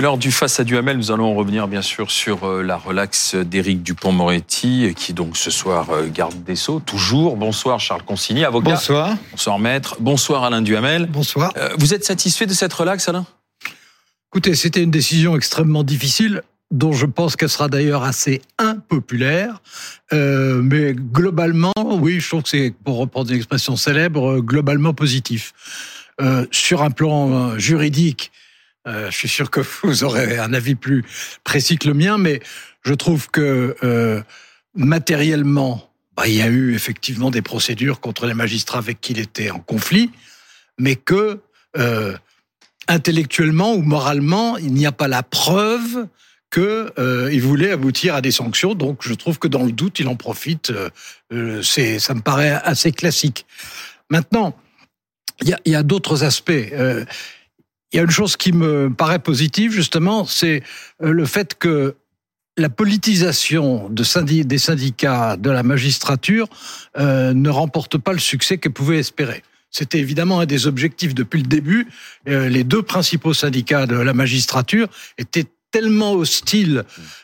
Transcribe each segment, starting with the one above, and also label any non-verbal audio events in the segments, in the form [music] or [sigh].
C'est l'heure du face à Duhamel. Nous allons revenir bien sûr sur euh, la relaxe d'Éric Dupont-Moretti, qui donc ce soir euh, garde des Sceaux, toujours. Bonsoir Charles Consigny, avocat. Bonsoir. Bonsoir maître. Bonsoir Alain Duhamel. Bonsoir. Euh, vous êtes satisfait de cette relaxe, Alain? Écoutez, c'était une décision extrêmement difficile dont je pense qu'elle sera d'ailleurs assez impopulaire. Euh, mais globalement, oui, je trouve que c'est, pour reprendre une expression célèbre, globalement positif. Euh, sur un plan juridique, euh, je suis sûr que [laughs] vous aurez un avis plus précis que le mien, mais je trouve que euh, matériellement, bah, il y a eu effectivement des procédures contre les magistrats avec qui il était en conflit, mais que euh, intellectuellement ou moralement, il n'y a pas la preuve que euh, voulait aboutir à des sanctions. Donc, je trouve que dans le doute, il en profite. Euh, ça me paraît assez classique. Maintenant, il y a, d'autres aspects. Il y a une chose qui me paraît positive, justement, c'est euh, le fait que la politisation de des syndicats de la magistrature euh, ne remporte pas le succès qu'elle pouvait espérer. C'était évidemment un des objectifs depuis le début. Euh, les deux principaux syndicats de la magistrature étaient tellement hostiles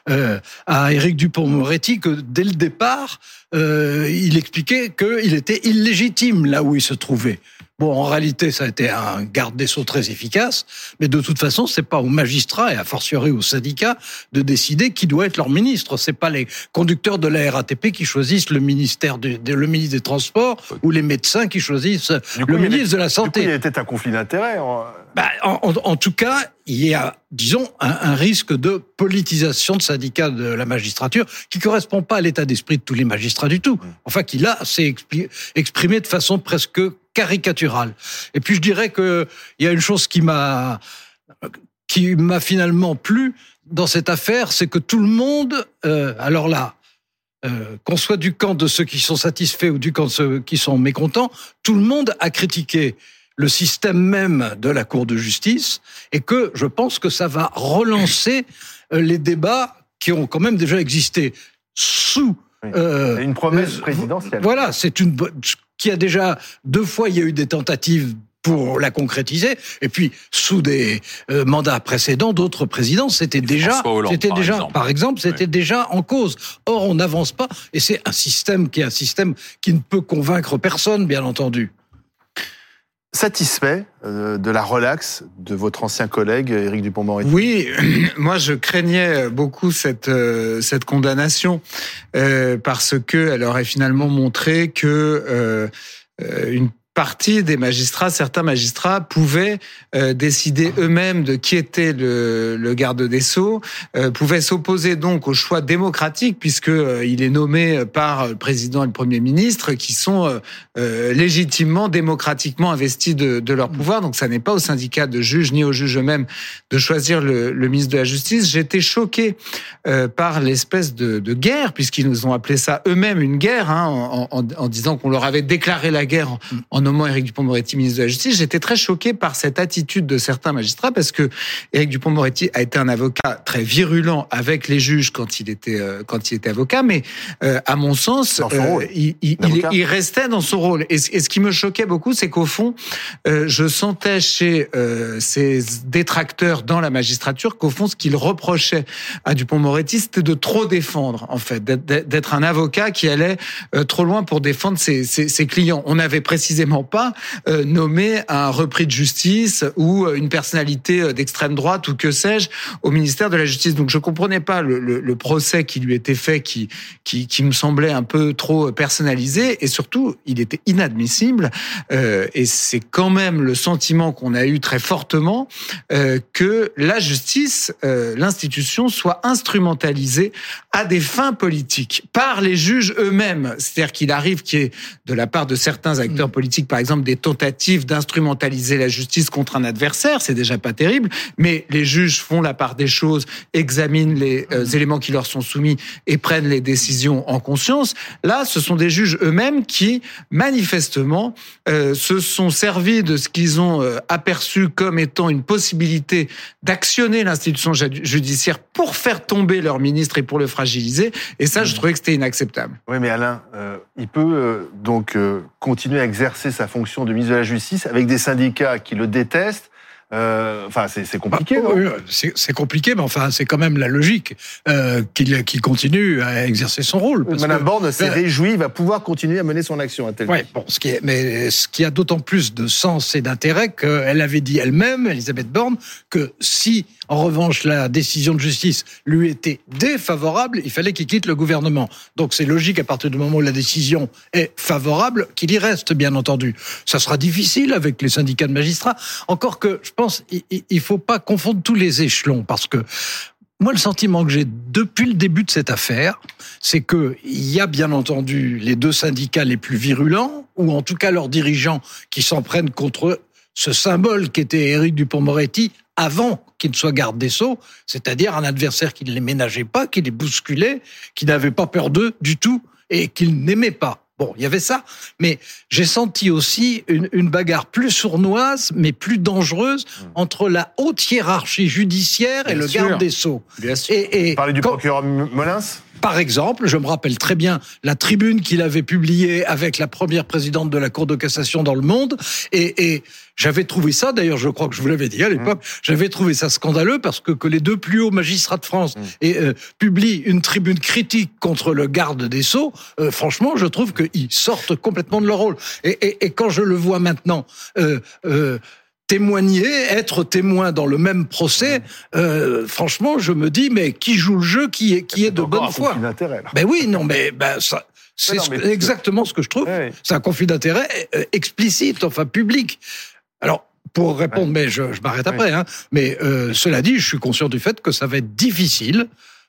euh, à Éric Dupont-Moretti que dès le départ, il expliquait qu'il était illégitime là où il se trouvait. Bon, en réalité, ça a été un garde des sceaux très efficace, mais de toute façon, c'est pas aux magistrats et a fortiori aux syndicats de décider qui doit être leur ministre. C'est pas les conducteurs de la RATP qui choisissent le ministère de, le ministre des Transports ou les médecins qui choisissent le ministre de la Santé. Du coup, il y a peut-être un conflit d'intérêts. Bah, en, en, tout cas, il y a, disons, un, un, risque de politisation de syndicats de la magistrature qui correspond pas à l'état d'esprit de tous les magistrats du tout. Enfin, qui là s'est exprimé de façon presque caricaturale. Et puis je dirais que il y a une chose qui m'a qui m'a finalement plu dans cette affaire, c'est que tout le monde, euh, alors là, euh, qu'on soit du camp de ceux qui sont satisfaits ou du camp de ceux qui sont mécontents, tout le monde a critiqué le système même de la Cour de justice et que je pense que ça va relancer euh, les débats qui ont quand même déjà existé sous euh, une promesse présidentielle. Voilà, c'est une qui a déjà deux fois il y a eu des tentatives pour la concrétiser. Et puis, sous des euh, mandats précédents, d'autres présidents, c'était déjà, c'était déjà, exemple. par exemple, c'était déjà en cause. Or, on n'avance pas, et c'est un système qui est un système qui ne peut convaincre personne, bien entendu satisfait euh, de la relaxe de votre ancien collègue Éric Dupont-Moretti Oui, [clears throat] moi je craignais beaucoup cette euh, condamnation euh, parce que elle aurait finalement montré que une partie des magistrats, certains magistrats pouvaient euh, décider eux-mêmes de qui était le, garde des sceaux, euh, pouvaient s'opposer donc au choix démocratique puisque euh, il est nommé par le président et le premier ministre qui sont légitimement, démocratiquement investis de, leur pouvoir. Donc ça n'est pas au syndicat de juges ni aux juges eux-mêmes de choisir le, ministre de la Justice. J'étais choqué par l'espèce de, guerre puisqu'ils nous ont appelé ça eux-mêmes une guerre hein, en, disant qu'on leur avait déclaré la guerre en nommant Éric Dupont-Moretti ministre de la Justice, j'étais très choqué par cette attitude de certains magistrats parce que Éric Dupont-Moretti a été un avocat très virulent avec les juges quand il était euh, quand il était avocat, mais euh, à mon sens, euh, il, il, il, restait dans son rôle. Et, et ce qui me choquait beaucoup, c'est qu'au fond, euh, je sentais chez euh, ces détracteurs dans la magistrature qu'au fond, ce qu'ils reprochaient à Dupont-Moretti, c'était de trop défendre, en fait, d'être un avocat qui allait trop loin pour défendre ses, ses, ses clients. On n'avait précisément pas euh, nommer un repris de justice ou euh, une personnalité euh, d'extrême droite ou que sais-je au ministère de la Justice. Donc je comprenais pas le, le, le procès qui lui était fait, qui, qui, qui me semblait un peu trop personnalisé et surtout il était inadmissible. Euh, et c'est quand même le sentiment qu'on a eu très fortement euh, que la justice, l'institution, soit instrumentalisée à des fins politiques par les juges eux-mêmes. C'est-à-dire qu'il arrive qu'il y ait de la part de certains acteurs mmh. Par exemple, des tentatives d'instrumentaliser la justice contre un adversaire, c'est déjà pas terrible, mais les juges font la part des choses, examinent les euh, mmh. éléments qui leur sont soumis et prennent les décisions en conscience. Là, ce sont des juges eux-mêmes qui, manifestement, euh, se sont servis de ce qu'ils ont euh, aperçu comme étant une possibilité d'actionner l'institution judiciaire pour faire tomber leur ministre et pour le fragiliser. Et ça, je mmh. trouvais que c'était inacceptable. Oui, mais Alain, il peut donc continuer à exercer sa fonction de ministre de la Justice avec des syndicats qui le détestent, Euh, Enfin, c'est compliqué, Bah, oui, c'est compliqué, mais enfin, c'est quand même la logique euh, qu'il continue à exercer son rôle. parce Madame que- Borne s'est Euh, réjouie, va pouvoir continuer à mener son action. dit. bon, ce qui est, mais ce qui a d'autant plus de sens et d'intérêt qu'elle avait dit elle-même, Elisabeth Borne, que si, en revanche, la décision de justice lui était défavorable, il fallait qu'il quitte le gouvernement. Donc c'est logique à partir du moment où la décision est favorable qu'il y reste, bien entendu. Ça sera difficile avec les syndicats de magistrats. Encore que, je pense, il, il faut pas confondre tous les échelons parce que moi, le sentiment que j'ai depuis le début de cette affaire, c'est que il y a bien entendu les deux syndicats les plus virulents, ou en tout cas leurs dirigeants qui s'en prennent contre ce symbole qu'était Éric Dupont-Moretti avant qu'il ne soit garde des Sceaux, c'est-à-dire un adversaire qui ne les ménageait pas, qui les bousculait, qui n'avait pas peur d'eux du tout et qu'il n'aimait pas. Bon, il y avait ça, mais j'ai senti aussi une, une bagarre plus sournoise, mais plus dangereuse entre la haute hiérarchie judiciaire et Bien le sûr. garde des Sceaux. Bien sûr. Et, et Parler du quand- procureur Molins? Par exemple, je me rappelle très bien la tribune qu'il avait publiée avec la première présidente de la Cour de cassation dans le monde, et, et j'avais trouvé ça, d'ailleurs, je crois que je vous l'avais dit à l'époque, j'avais trouvé ça scandaleux parce que que les deux plus hauts magistrats de France et, euh, publient une tribune critique contre le garde des Sceaux, euh, franchement, je trouve qu'ils sortent complètement de leur rôle. Et, et, et quand je le vois maintenant, euh, euh, témoigner, être témoin dans le même procès, euh, franchement, je me dis, mais qui joue le jeu, qui est, qui est de bonne un foi là. Ben oui, non, mais ben ça, c'est ce- mais- exactement ce que je trouve. Ouais. C'est un conflit d'intérêt euh, explicite, enfin public. Alors. Pour répondre, mais je, je m'arrête après. Hein, mais euh, cela dit, je suis conscient du fait que ça va être difficile,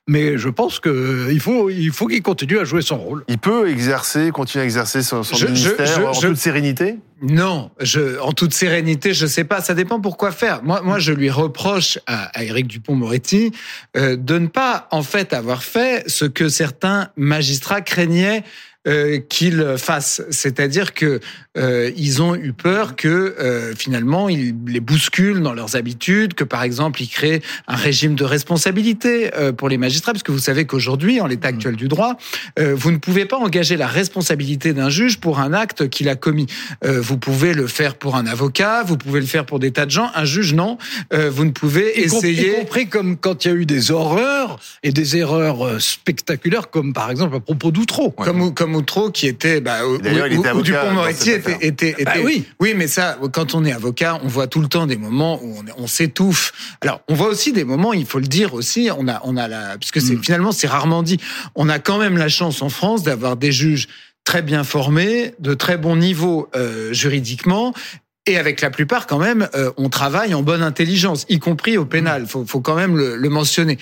mais je pense que euh, il faut, il faut qu'il continue à jouer son rôle. Il peut exercer, continuer à exercer son, son Je- je- ministère je- en toute sérénité? Non, je, en toute sérénité, je sais pas. Ça dépend pourquoi faire. Moi, moi, je lui reproche à, à Éric Dupont-Moretti euh, de ne pas, en fait, avoir fait ce que certains magistrats craignaient euh, qu'il fasse. C'est-à-dire que euh, ils ont eu peur que euh, finalement ils les bousculent dans leurs habitudes, que par exemple ils créent un régime de responsabilité euh, pour les magistrats, parce que vous savez qu'aujourd'hui, en l'état actuel du droit, euh, vous ne pouvez pas engager la responsabilité d'un juge pour un acte qu'il a commis. Euh, vous pouvez le faire pour un avocat, vous pouvez le faire pour des tas de gens. Un juge, non. Euh, vous ne pouvez essayer. Y compris comme quand il y a eu des horreurs et des erreurs spectaculaires, comme par exemple à propos d'Outreau. Ouais. Comme, comme Outreau qui était, bah, où, D'ailleurs, il où- était où avocat Dupont-Moretti était, affaire. était, était- Bah oui. oui, mais ça, quand on est avocat, on voit tout le temps des moments où on, on s'étouffe. Alors, on voit aussi des moments, il faut le dire aussi, on a, on a la, parce que c'est Mm. finalement c'est rarement dit. On a quand même la chance en France d'avoir des juges très bien formés, de très bon niveau euh, juridiquement. Et avec la plupart, quand même, euh, on travaille en bonne intelligence, y compris au pénal. Faut, faut quand même le, mentionner.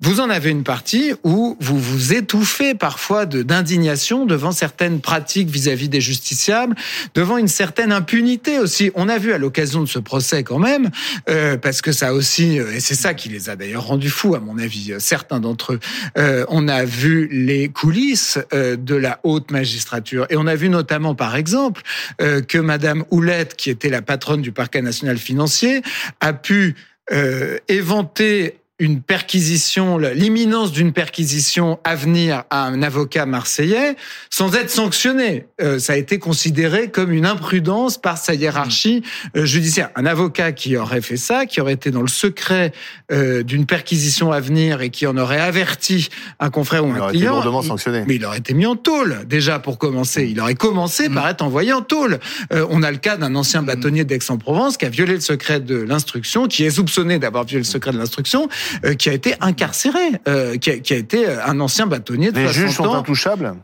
Vous en avez une partie où vous vous étouffez parfois d'indignation devant certaines pratiques vis-à-vis des justiciables, devant une certaine impunité aussi. On a vu à l'occasion de ce procès quand même, euh, parce que ça aussi, euh, et c'est ça qui les a d'ailleurs rendus fous à mon avis, certains d'entre eux. on a vu les coulisses de la haute magistrature et on a vu notamment par exemple que Madame Houlette, qui était la patronne du parquet national financier, a pu euh, éventer une perquisition, l'imminence d'une perquisition à venir à un avocat marseillais sans être sanctionné. Euh, ça a été considéré comme une imprudence par sa hiérarchie euh, judiciaire. Un avocat qui aurait fait ça, qui aurait été dans le secret euh, d'une perquisition à venir et qui en aurait averti un confrère ou Il un aurait été lourdement il- sanctionné. mais il aurait été mis en tôle, déjà, pour commencer. Il aurait commencé par être envoyé en tôle. Euh, on a le cas d'un ancien bâtonnier d'Aix-en-Provence qui a violé le secret de l'instruction, qui est soupçonné d'avoir violé le secret de l'instruction, qui a été incarcéré, euh, qui, a, qui a été un ancien bâtonnier de Les 60 juges sont ans. intouchables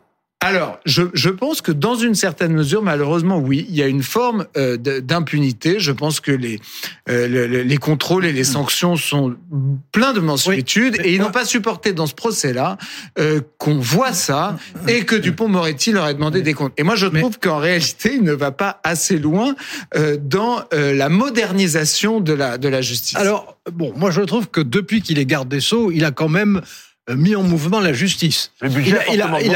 Alors, je, je pense que dans une certaine mesure, malheureusement, oui, il y a une forme euh, d'impunité. Je pense que les, euh, le- le- les contrôles et les sanctions sont pleins de mansuétude et ils n'ont pas supporté dans ce procès-là euh, qu'on voit ça et que Dupont-Moretti leur ait demandé des comptes. Et moi, je trouve qu'en réalité, il ne va pas assez loin euh, dans euh, la modernisation de la, de la justice. Alors, bon, moi je trouve que depuis qu'il est garde des Sceaux, il a quand même mis en mouvement la justice. Le budget a augmenté.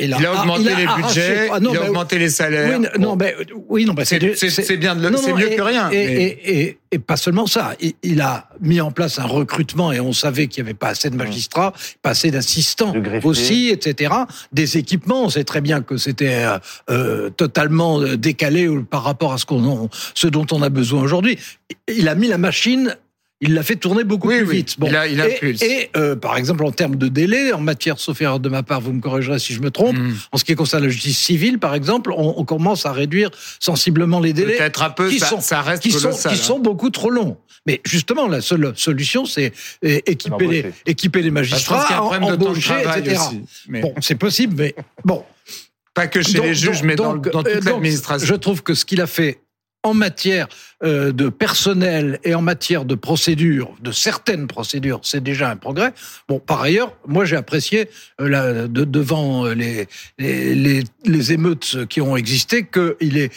Il a augmenté il a les arraché- budgets, ah, non, il a augmenté les salaires. Oui, non, mais, oui, non, C'est- c'est- c'est bien de le- non, c'est non, mieux et- que rien, Et, mais- et, et, et pas seulement ça. Il, il a mis en place un recrutement et on savait qu'il n'y avait pas assez de magistrats, pas assez d'assistants aussi, etc. Des équipements, on sait très bien que c'était euh, euh, totalement euh, décalé par rapport à ce, qu'on, ce dont on a besoin aujourd'hui. Il a mis la machine. Il l'a fait tourner beaucoup Oui, plus oui. vite. Il a- il et, impulse. et, euh, par exemple, en termes de délai, en matière, sauf erreur de ma part, vous me corrigerez si je me trompe, Mm. en ce qui concerne la justice civile, par exemple, on, on commence à réduire sensiblement les délais Peut-être un peu, qui ça, sont- ça reste qui sont, qui hein. sont beaucoup trop longs. Mais justement, la seule solution, c'est euh, équiper les, équiper les Bah, magistrats, en- de embaucher, etc. aussi. Mais Bon, c'est possible, mais bon. pas que chez Donc- les juges, donc- mais dans, donc, dans euh, toute donc, l'administration. Je trouve que ce qu'il a fait en matière euh, de personnel et en matière de procédures, de certaines procédures, c'est déjà un progrès. Bon, par ailleurs, moi j'ai apprécié euh, la- de- devant euh, les, les, les, les émeutes qui ont existé qu'il est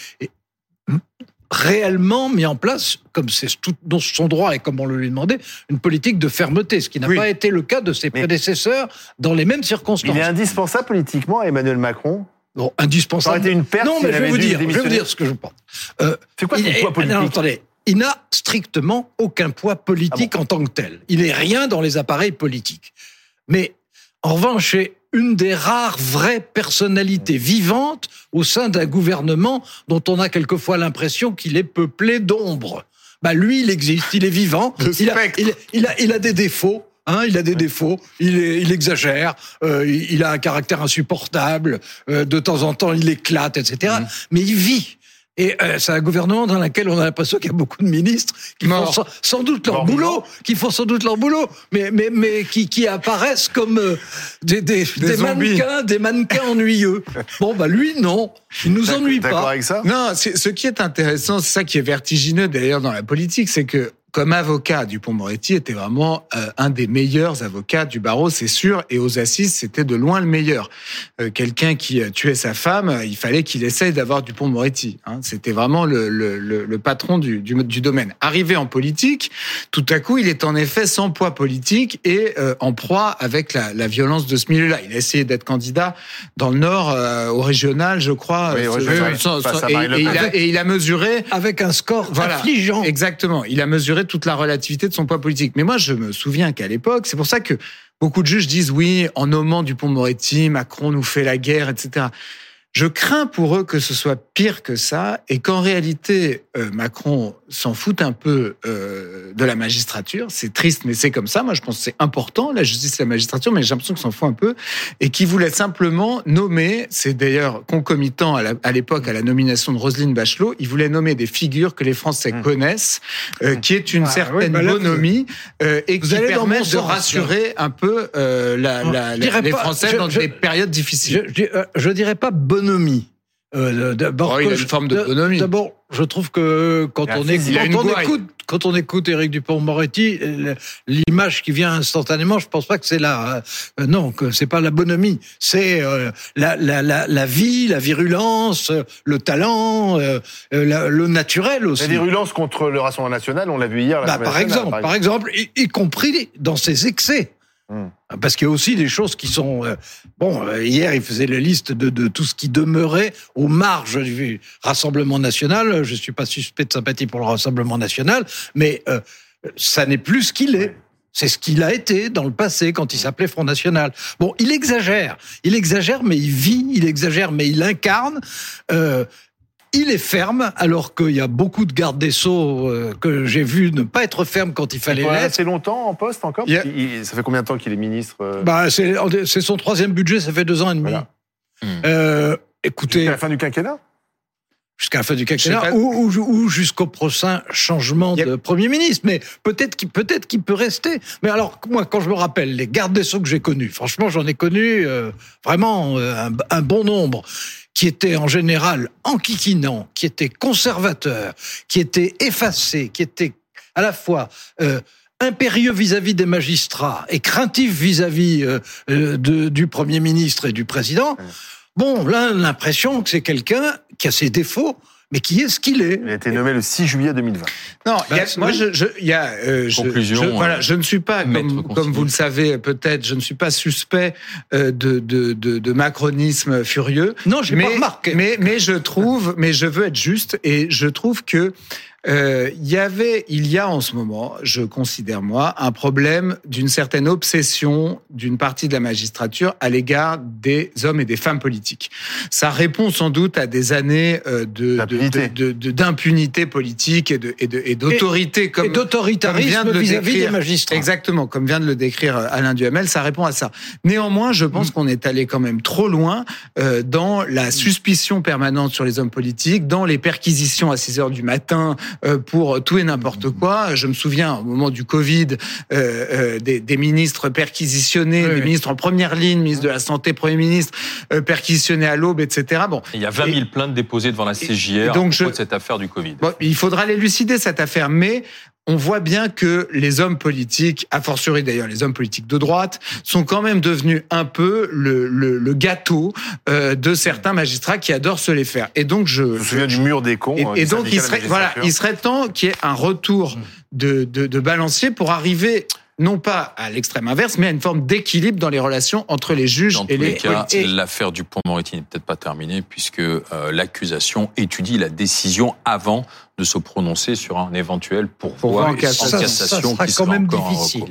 réellement mis en place, comme c'est tout dans son droit et comme on le lui demandait, une politique de fermeté, ce qui n'a Oui. pas été le cas de ses Mais- prédécesseurs dans les mêmes circonstances. Il est indispensable politiquement, Emmanuel Macron. Bon, Ça aurait indispensable. été une perte non, mais je vais vous dire, je vais vous dire ce que je pense. Euh, C'est quoi son est- poids politique non, attendez, il n'a strictement aucun poids politique Ah en tant que tel. Il est rien dans les appareils politiques. Mais en revanche, c'est une des rares vraies personnalités vivantes au sein d'un gouvernement dont on a quelquefois l'impression qu'il est peuplé d'ombres. Bah lui, il existe, il est vivant, Le il a, spectre. il, il a, il a des défauts. Hein, il a des défauts, il, est- il exagère, euh, il a un caractère insupportable, euh, de temps en temps il éclate, etc. Mhm. Mais il vit. Et euh, c'est un gouvernement dans lequel on a l'impression qu'il y a beaucoup de ministres qui font sans, sans doute leur boulot, qui font sans doute leur boulot, mais mais mais qui, qui apparaissent comme euh, des des, des zombies. mannequins, des mannequins ennuyeux. [laughs] Bon bah lui non, il nous ennuie D'accord pas. avec ça? Non, c'est- ce qui est intéressant, c'est ça qui est vertigineux d'ailleurs dans la politique, c'est que comme avocat, Dupont-Moretti était vraiment euh, un des meilleurs avocats du barreau, c'est sûr, et aux assises, c'était de loin le meilleur. Euh, Quelqu'un qui euh, tuait sa femme, euh, il fallait qu'il essaye d'avoir Dupont-Moretti. Hein. C'était vraiment le, le, le, le patron du, du, du domaine. Arrivé en politique, tout à coup, il est en effet sans poids politique et euh, en proie avec la, la violence de ce milieu-là. Il a essayé d'être candidat dans le Nord, euh, au régional, je crois. Oui, au ce- régional, sans- face sans- à et, Marine Le et il Pen. a, et il a mesuré Avec un score voilà, affligeant. Exactement. Il a mesuré toute la relativité de son poids politique. Mais moi, je me souviens qu'à l'époque, c'est pour ça que beaucoup de juges disent oui, en nommant Dupont-Moretti, Macron nous fait la guerre, etc. Je crains pour eux que ce soit pire que ça et qu'en réalité, euh, Macron s'en fout un peu euh, de la magistrature. C'est triste, mais c'est comme ça. Moi, je pense que c'est important, la justice et la magistrature, mais j'ai l'impression qu'il s'en fout un peu et qu'il voulait simplement nommer, c'est d'ailleurs concomitant à l'époque à, la nomination de Roselyne Bachelot, il voulait nommer des figures que les Français Mmh. connaissent, euh, qui est une Ah, certaine oui, bah là, bonhomie et vous qui allez permettent de rassurer un peu la, la- les pas- Français je- dans je- des périodes difficiles. Je, je, je dirais pas bonhomie. Euh, D'abord, Oh, il a une je- forme de bonhomie. D'abord, je trouve que quand on, écoute, quand, on écoute, quand on écoute Éric Dupont-Moretti, l'image qui vient instantanément, je pense pas que c'est la, euh, non, que c'est pas la bonhomie, c'est euh, la, la, la, la vie, la virulence, le talent, euh, euh, la- le naturel aussi. La virulence contre le Rassemblement national, on l'a vu hier. à Bah, par exemple, par exemple, y, y compris dans ses excès. Hmm. Parce qu'il y a aussi des choses qui sont... euh, bon, euh, hier, il faisait la liste de, de tout ce qui demeurait aux marges du Rassemblement national. Je suis pas suspect de sympathie pour le Rassemblement national, mais euh, ça n'est plus ce qu'il est. C'est ce qu'il a été dans le passé quand il s'appelait Front National. Bon, il exagère. Il exagère, mais il vit. Il exagère, mais il incarne. Euh, il est ferme, alors qu'il y a beaucoup de gardes des Sceaux euh, que j'ai vu ne pas être ferme quand il Il fallait l'être. assez longtemps en poste encore Il Ça fait combien de temps qu'il est ministre euh, Bah, c'est c'est son troisième budget, ça fait deux ans et demi. Voilà. Hmm. Euh, écoutez, la fin du quinquennat jusqu'à la fin du quinquennat pas. ou, ou- ou jusqu'au prochain changement de Premier ministre. Mais peut-être qu'il qu'il peut rester. Mais alors, moi, quand je me rappelle les gardes des Sceaux que j'ai connus, franchement, j'en ai connu euh, vraiment euh, un, un bon nombre qui étaient en général enquiquinants, qui étaient conservateurs, qui étaient effacés, qui étaient à la fois euh, impérieux vis-à-vis des magistrats et craintifs vis-à-vis euh, euh, de- du Premier ministre et du Président. Bon, là, l'impression que c'est quelqu'un qui a ses défauts, Mais qui est-ce qu'il est Il a été nommé le 6 juillet 2020. Non, il y a- Bah, moi, je, je, il y a, euh, je- Conclusion, je, voilà, euh, je ne suis pas, comme, vous le savez peut-être, je ne suis pas suspect euh, de, de, de, de macronisme furieux. Non, j'ai mais, pas remarqué. mais, mais je trouve, mais je veux être juste et je trouve que euh, il y avait, il y a en ce moment, je considère moi, un problème d'une certaine obsession d'une partie de la magistrature à l'égard des hommes et des femmes politiques. Ça répond sans doute à des années euh, de D'impunité. de- de- politique et de et de- et d'autorité Et comme d'autoritarisme de le vis-à-vis des décrire. magistrats. Exactement, comme vient de le décrire euh, Alain Duhamel, ça répond à ça. Néanmoins, je Mm. pense qu'on est allé quand même trop loin euh, dans la suspicion permanente sur les hommes politiques, dans les perquisitions à 6 heures du matin pour tout et n'importe quoi. Je me souviens au moment du Covid euh, euh, des, des ministres perquisitionnés, Oui, des oui. ministres en première ligne, ministre de la Santé, Premier ministre, euh, perquisitionnés à l'aube, etc. Bon, Il y a 20 000 plaintes déposées devant la CJR et donc à propos je- de cette affaire du Covid. Bon, il faudra l'élucider cette affaire, mais on voit bien que les hommes politiques, a fortiori d'ailleurs les hommes politiques de droite, sont quand même devenus un peu le, le, le gâteau euh, de certains magistrats qui adorent se les faire. Et donc je, Je me souviens du mur des cons. et, euh, et donc il serait voilà, il serait temps qu'il y ait un retour de, de, de balancier pour arriver non pas à l'extrême inverse, mais à une forme d'équilibre dans les relations entre les juges Dans et tous les cas, l'affaire du Pont-Moretti n'est peut-être pas terminée puisque euh, l'accusation étudie la décision avant de se prononcer sur un éventuel pourvoi Pourvoi en cassation. en Ça, ça cassation sera qui quand même difficile.